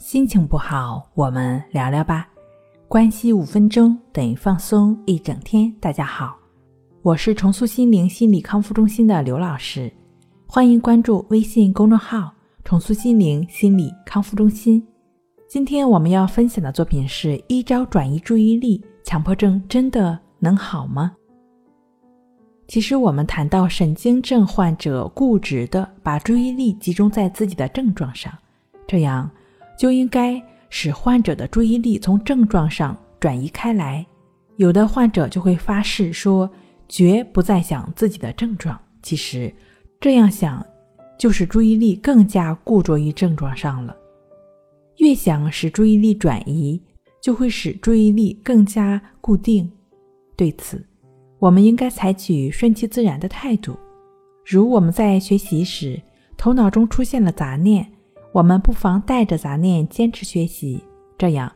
心情不好，我们聊聊吧。关系五分钟等于放松一整天。大家好，我是重塑心灵心理康复中心的刘老师，欢迎关注微信公众号“重塑心灵心理康复中心”。今天我们要分享的作品是一招转移注意力，强迫症真的能好吗？其实我们谈到神经症患者固执的把注意力集中在自己的症状上，这样。就应该使患者的注意力从症状上转移开来。有的患者就会发誓说，绝不再想自己的症状。其实，这样想，就使注意力更加固着于症状上了。越想使注意力转移，就会使注意力更加固定。对此，我们应该采取顺其自然的态度。如我们在学习时，头脑中出现了杂念。我们不妨带着杂念坚持学习，这样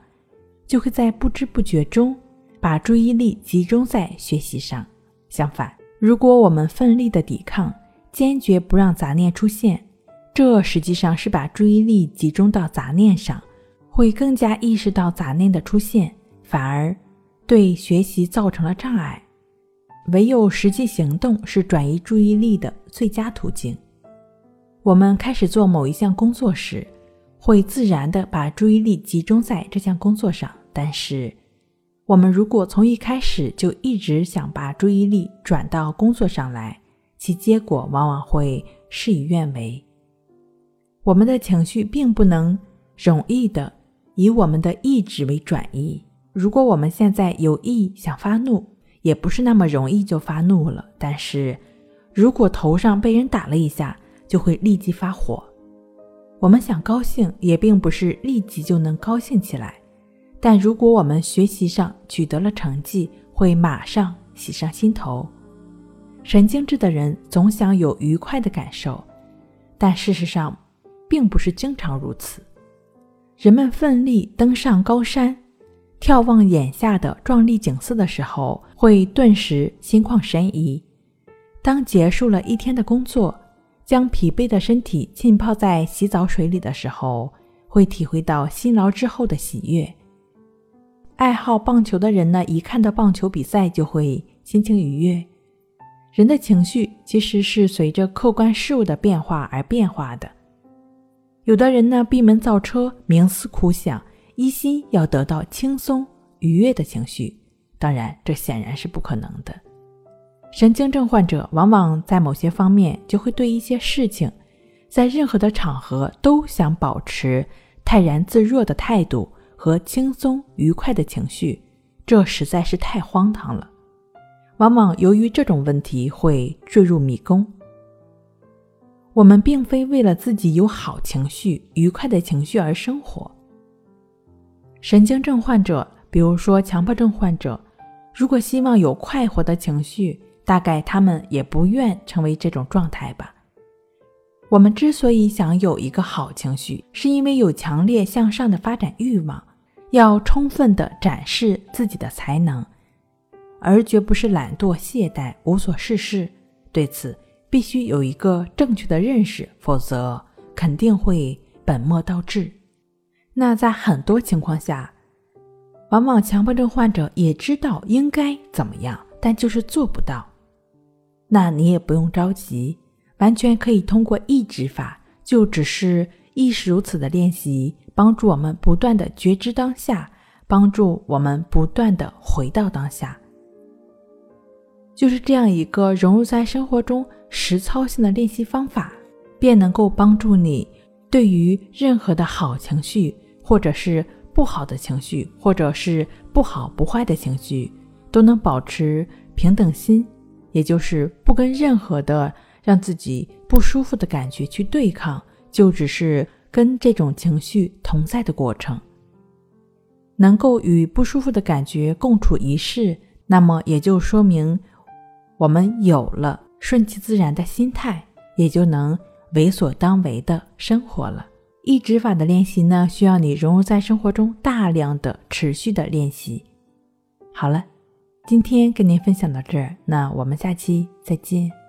就会在不知不觉中把注意力集中在学习上。相反，如果我们奋力的抵抗，坚决不让杂念出现，这实际上是把注意力集中到杂念上，会更加意识到杂念的出现，反而对学习造成了障碍。唯有实际行动是转移注意力的最佳途径。我们开始做某一项工作时，会自然地把注意力集中在这项工作上。但是，我们如果从一开始就一直想把注意力转到工作上来，其结果往往会事与愿违。我们的情绪并不能容易的以我们的意志为转移。如果我们现在有意想发怒，也不是那么容易就发怒了。但是，如果头上被人打了一下，就会立即发火。我们想高兴，也并不是立即就能高兴起来。但如果我们学习上取得了成绩，会马上喜上心头。神经质的人总想有愉快的感受，但事实上并不是经常如此。人们奋力登上高山，眺望眼下的壮丽景色的时候，会顿时心旷神怡。当结束了一天的工作，将疲惫的身体浸泡在洗澡水里的时候，会体会到辛劳之后的喜悦。爱好棒球的人呢，一看到棒球比赛就会心情愉悦。人的情绪其实是随着客观事物的变化而变化的。有的人呢，闭门造车，冥思苦想，一心要得到轻松愉悦的情绪。当然，这显然是不可能的。神经症患者往往在某些方面就会对一些事情，在任何的场合都想保持泰然自若的态度和轻松愉快的情绪，这实在是太荒唐了。往往由于这种问题会坠入迷宫。我们并非为了自己有好情绪、愉快的情绪而生活。神经症患者，比如说强迫症患者，如果希望有快活的情绪，大概他们也不愿成为这种状态吧。我们之所以想有一个好情绪，是因为有强烈向上的发展欲望，要充分的展示自己的才能，而绝不是懒惰懈怠、无所事事。对此，必须有一个正确的认识，否则肯定会本末倒置。那在很多情况下，往往强迫症患者也知道应该怎么样，但就是做不到。那你也不用着急，完全可以通过意志法，就只是亦是如此的练习，帮助我们不断的觉知当下，帮助我们不断的回到当下。就是这样一个融入在生活中实操性的练习方法，便能够帮助你对于任何的好情绪，或者是不好的情绪，或者是不好不坏的情绪，都能保持平等心。也就是不跟任何的让自己不舒服的感觉去对抗，就只是跟这种情绪同在的过程。能够与不舒服的感觉共处一室，那么也就说明我们有了顺其自然的心态，也就能为所当为的生活了。抑制法的练习呢，需要你融入在生活中，大量的持续的练习。好了。今天跟您分享到这儿，那我们下期再见。